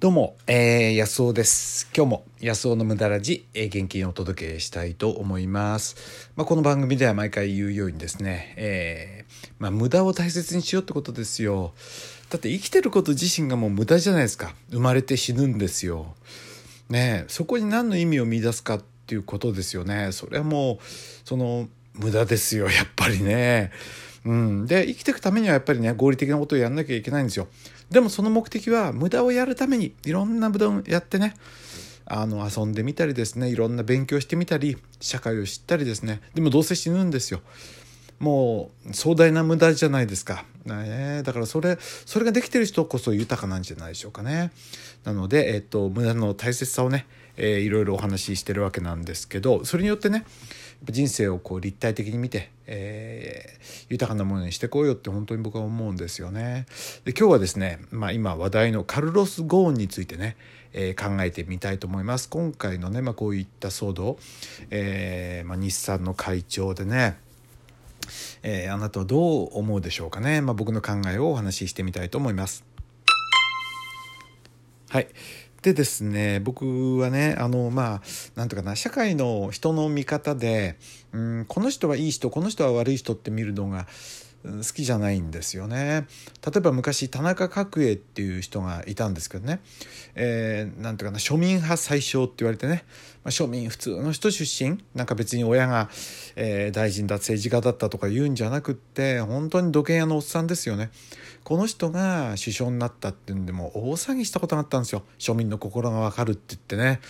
どうも、えー、安尾です。今日も安尾の無駄ラジ、えー、元気にお届けしたいと思います。まあ、この番組では毎回言うようにですね、えー、まあ、無駄を大切にしようってことですよ。だって生きてること自身がもう無駄じゃないですか。生まれて死ぬんですよ。ねそこに何の意味を見出すかっていうことですよね。それはもう、その、無駄ですよ、やっぱりね。うん、で生きていくためにはやっぱりね合理的なことをやんなきゃいけないんですよ。でもその目的は無駄をやるためにいろんな無駄をやってねあの遊んでみたりですねいろんな勉強してみたり社会を知ったりですね。でもどうせ死ぬんですよ。もう壮大な無駄じゃないですか、ね、だからそれそれができてる人こそ豊かなんじゃないでしょうかね。なので、えっと、無駄の大切さをね、えー、いろいろお話ししてるわけなんですけどそれによってね人生をこう立体的に見て、えー、豊かなものにしてこうよって本当に僕は思うんですよね。で今日はですね、まあ、今話題のカルロス・ゴーンについてね、えー、考えてみたいと思います。今回のね、まあ、こういった騒動、えーまあ、日産の会長でねえー、あなたはどう思うでしょうかね、まあ、僕の考えをお話ししてみたいと思います。はいでですね僕はねあのまあなんとかな社会の人の見方でうんこの人はいい人この人は悪い人って見るのが好きじゃないんですよね。例えば昔田中角栄っていう人がいたんですけどね、えー、なんていうかな庶民派最小って言われてね、まあ、庶民普通の人出身。なんか別に親が、えー、大臣だ政治家だったとか言うんじゃなくって本当に土建屋のおっさんですよね。この人が首相になったっていうんでも大騒ぎしたことがあったんですよ。庶民の心がわかるって言ってね。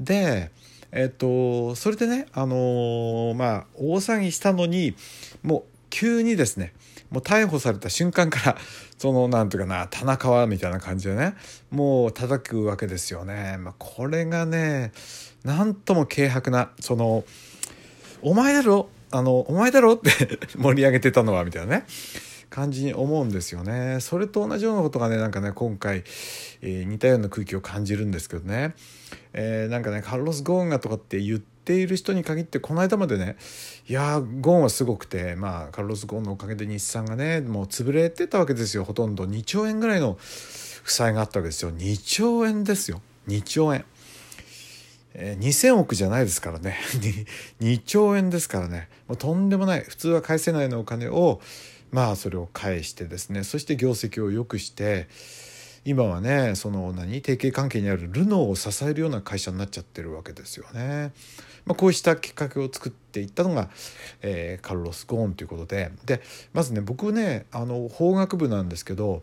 でえっとそれでねあのー、まあ大騒ぎしたのにもう急にですねもう逮捕された瞬間から そのなんていうかな田中はみたいな感じでねもう叩くわけですよね。まあ、これがねなんとも軽薄なその「お前だろあのお前だろ?」って 盛り上げてたのはみたいなね感じに思うんですよね。それと同じようなことがねなんかね今回、えー、似たような空気を感じるんですけどね、えー、なんかねカルロス・ゴーンがとかって言ってている人に限ってこの間までねいやゴーンはすごくてまあカルロス・ゴーンのおかげで日産がねもう潰れてたわけですよ。ほとんど2兆円ぐらいの負債があったわけですよ。2兆円ですよ。2兆円。えー、2,000億じゃないですからね。2兆円ですからね。もうとんでもない。普通は返せないのお金をまあそれを返してですね。そして業績を良くして今はねその何？提携関係にあるルノーを支えるような会社になっちゃってるわけですよね。まあ、こうしたきっかけを作っていったのが、えー、カルロス・ゴーンということで。でまずね僕ねあの法学部なんですけど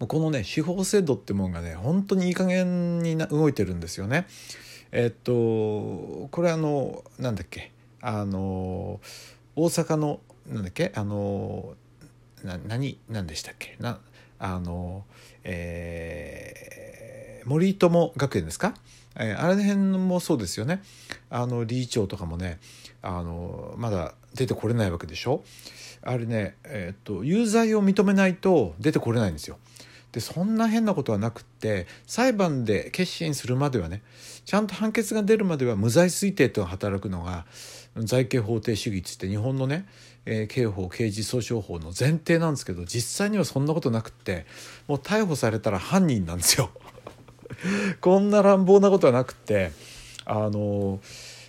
もうこのね司法制度ってもんがね本当にいい加減にな動いてるんですよね。えっとこれあのなんだっけ？あの大阪のなんだっけ？あのな何？何でしたっけ？なあの、えー、森友学園ですか、えー、あれ辺もそうですよね。あの理事長とかもねあのまだ出てこれないわけでしょ？あれね、えー、っと有罪を認めないと出てこれないんですよ。でそんな変なことはなくって裁判で決心するまではねちゃんと判決が出るまでは無罪推定と働くのが財形法定主義っつって日本のね、えー、刑法刑事訴訟法の前提なんですけど実際にはそんなことなくってもう逮捕されたら犯人なんですよ。こんな乱暴なことはなくってあの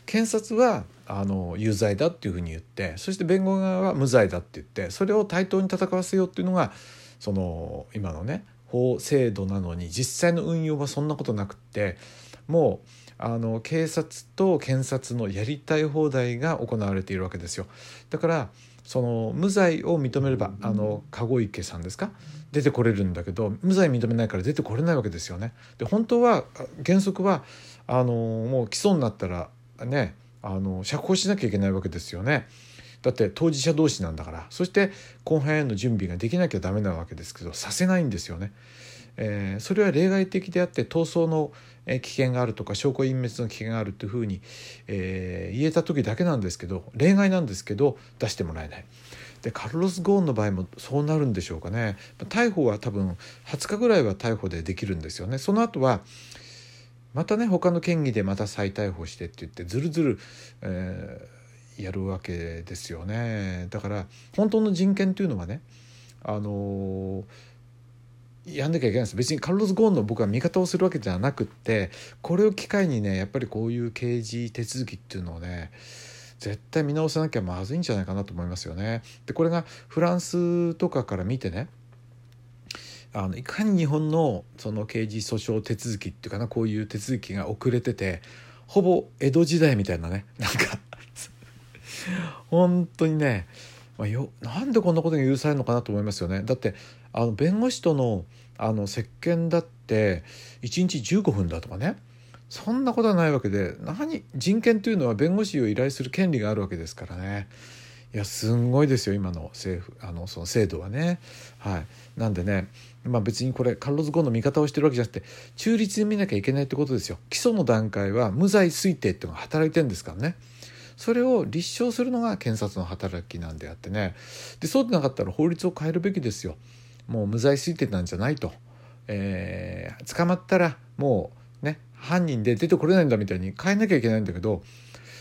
検察はあの有罪だっていうふうに言ってそして弁護側は無罪だって言ってそれを対等に戦わせようっていうのがその今のね法制度なのに実際の運用はそんなことなくってもうあの警察と検察のやりたい放題が行われているわけですよだからその無罪を認めればあの籠池さんですか？出てこれるんだけど無罪認めないから出てこれないわけですよね。で本当は原則はあのもう起訴になったらねあの釈放しなきゃいけないわけですよね。だって当事者同士なんだからそして後半への準備ができなきゃダメなわけですけどさせないんですよね。えー、それは例外的であって逃走の危険があるとか証拠隠滅の危険があるというふうに、えー、言えた時だけなんですけど例外なんですけど出してもらえない。でカルロス・ゴーンの場合もそうなるんでしょうかね。逮捕は多分20日ぐらいは逮捕でできるんですよね。その後はまたね他の嫌疑でまた再逮捕してって言ってずるずる、えー、やるわけですよね。だから本当の人権というのはねあのーやんなきゃいけないんです別にカルロス・ゴーンの僕は味方をするわけじゃなくってこれを機会にねやっぱりこういう刑事手続きっていうのをね絶対見直さなきゃまずいんじゃないかなと思いますよね。でこれがフランスとかから見てねあのいかに日本のその刑事訴訟手続きっていうかなこういう手続きが遅れててほぼ江戸時代みたいなねなんか本当にね、まあ、よなんでこんなことが許されるのかなと思いますよね。だってあの弁護士とのあの接見だって1日15分だとかねそんなことはないわけで何人権というのは弁護士を依頼する権利があるわけですからねいやすんごいですよ今の政府あのその制度はね。はい、なんでねまあ別にこれカルロス・ゴーンの味方をしてるわけじゃなくて中立に見なきゃいけないってことですよ。基礎の段階は無罪推定っていうのが働いてるんですからね。それを立証するのが検察の働きなんであってねでそうでなかったら法律を変えるべきですよ。もう無罪推定なんじゃないと。えー、捕まったらもうね犯人で出てこれないんだみたいに変えなきゃいけないんだけど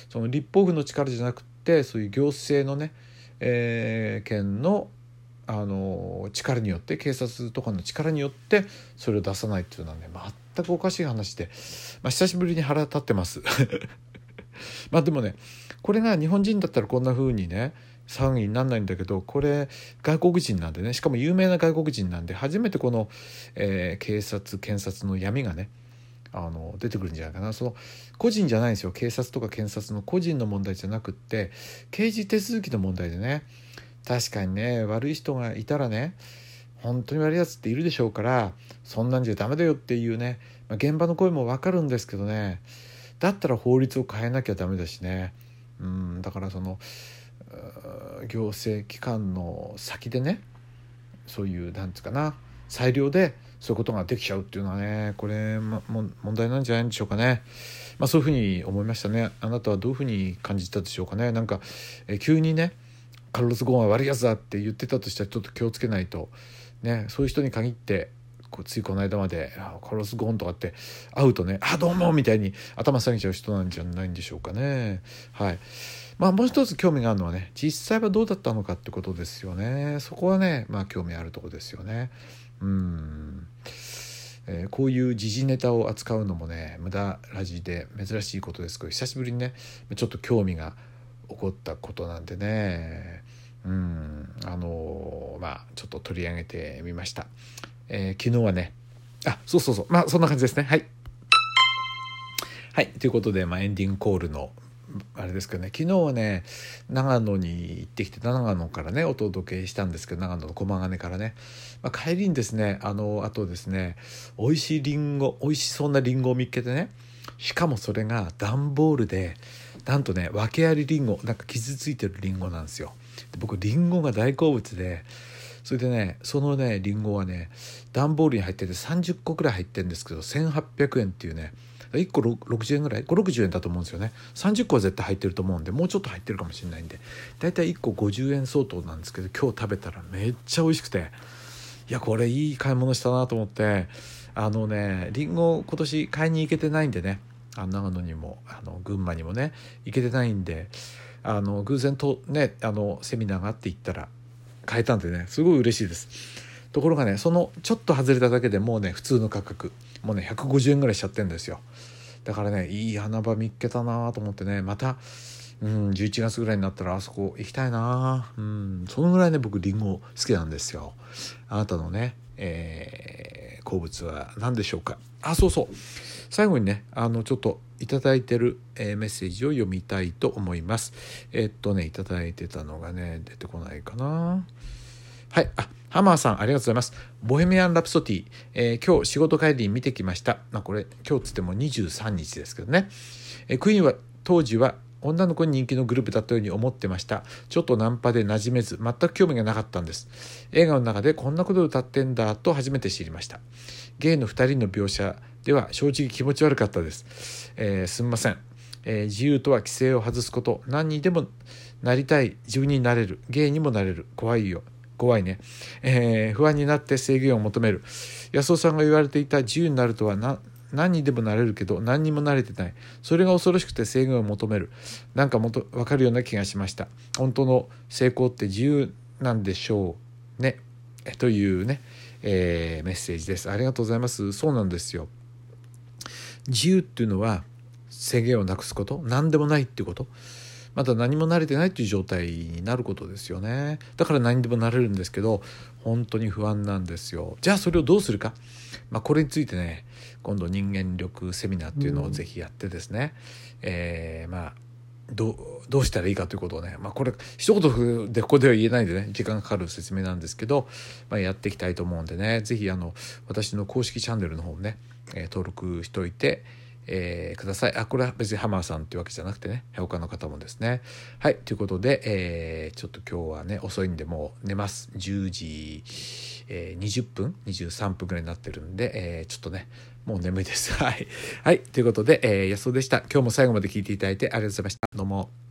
その立法府の力じゃなくてそういう行政のね、えー、権のあの力によって警察とかの力によってそれを出さないっていうのはね全くおかしい話で、まあ、久しぶりに腹立ってます まあでもねこれが日本人だったらこんな風にね騒ぎになんないんだけどこれ外国人なんでねしかも有名な外国人なんで初めてこの、えー、警察検察の闇がねあの出てくるんじゃないかな。その個人じゃないんですよ。警察とか検察の個人の問題じゃなくって刑事手続きの問題でね確かにね悪い人がいたらね本当に悪いやつっているでしょうからそんなんじゃダメだよっていうね、まあ、現場の声もわかるんですけどねだったら法律を変えなきゃダメだしねうんだからその行政機関の先でねそういうなんつうかな裁量でそういうことができちゃうっていうのはねこれ、ま、も問題なんじゃないんでしょうかね。まあ、そういうふうに思いましたね。あなたはどういうふうに感じたでしょうかね。なんかえ急にねカルロス・ゴーンは悪いやつだって言ってたとしたらちょっと気をつけないと、ね、そういう人に限ってついこの間まで「カルロス・ゴン」とかって会うとね「あどうも」みたいに頭下げちゃう人なんじゃないんでしょうかね。はい。まあ、もう一つ興味があるのはね実際はどうだったのかってことですよね。そこはねまあ興味あるとこですよね。うん、えー、こういう時事ネタを扱うのもね無駄ラジで珍しいことですけど久しぶりにねちょっと興味が起こったことなんでね。うん。あのまあちょっと取り上げてみました、えー、昨日はね。あそうそうそう。まあそんな感じですね。はい。はい。ということで、まあ、エンディングコールのあれですけどね。昨日はね長野に行ってきて長野からねお届けしたんですけど長野の駒ヶ根からね、まあ、帰りにですねあのあとですね美味しいりんご美味しそうなりんごを見つけてね。しかもそれが段ボールでなんとね訳ありりんごなんか傷ついてるりんごなんですよ。で僕りんごが大好物でそれでねそのねりんごはね段ボールに入ってて30個くらい入ってるんですけど1800円っていうね1個60円ぐらい？560円だと思うんですよね。30個は絶対入ってると思うんでもうちょっと入ってるかもしれないんで大体1個50円相当なんですけど今日食べたらめっちゃ美味しくていやこれいい買い物したなと思ってあのねりんご今年買いに行けてないんでねあ長野にもあの群馬にもね行けてないんであの偶然とねあのセミナーがあって行ったら買えたんでねすごい嬉しいです。ところがねそのちょっと外れただけでもうね普通の価格。もうね150円ぐらいしちゃってるんですよ。だからねいい花場見っけたなと思ってねまたうん11月ぐらいになったらあそこ行きたいな。うんそのぐらいね僕りんご好きなんですよ。あなたのね、えー、好物は何でしょうか？あそうそう最後にねあのちょっといただいてる、えー、メッセージを読みたいと思いますえー、っとねいただいてたのがね出てこないかなはいあハマーさん、ありがとうございます。ボヘミアン・ラプソディ、えー、今日仕事帰りに見てきました。まあ、これ、今日つっても23日ですけどね。えー、クイーンは当時は女の子に人気のグループだったように思ってました。ちょっとナンパで馴染めず、全く興味がなかったんです。映画の中でこんなことを歌ってんだと初めて知りました。ゲイの2人の描写では正直気持ち悪かったです。えー、すみません。えー、自由とは規制を外すこと。何にでもなりたい。自分になれる。ゲイにもなれる。怖いよ。怖いね、えー、不安になって制限を求める安尾さんが言われていた自由になるとは何何にでもなれるけど何にも慣れてない。それが恐ろしくて制限を求める。なんかもと分かるような気がしました。本当の成功って自由なんでしょうね。というね、えー、メッセージです。ありがとうございます。そうなんですよ。自由っていうのは制限をなくすこと？何でもないっていうこと？まだ何も慣れてないっていう状態になることですよね。だから何でもなれるんですけど本当に不安なんですよ。じゃあそれをどうするか、まあ、これについてね今度人間力セミナーっていうのをぜひやってですね、うん、えー、まあどうどうしたらいいかということをね、まあ、これ一言でここでは言えないんでね時間かかる説明なんですけど、まあ、やっていきたいと思うんでね。是非あの私の公式チャンネルの方もね、えー、登録しといてえー、ください。あ、これは別にハマーさんっていうわけじゃなくてね、他の方もですね。はい、ということで、えー、ちょっと今日はね、遅いんでもう寝ます。10時、えー、20分 ?23 分ぐらいになってるんで、えー、ちょっとね、もう眠いです。はい。はい、ということで、えー、安尾でした。今日も最後まで聞いていただいてありがとうございました。どうも。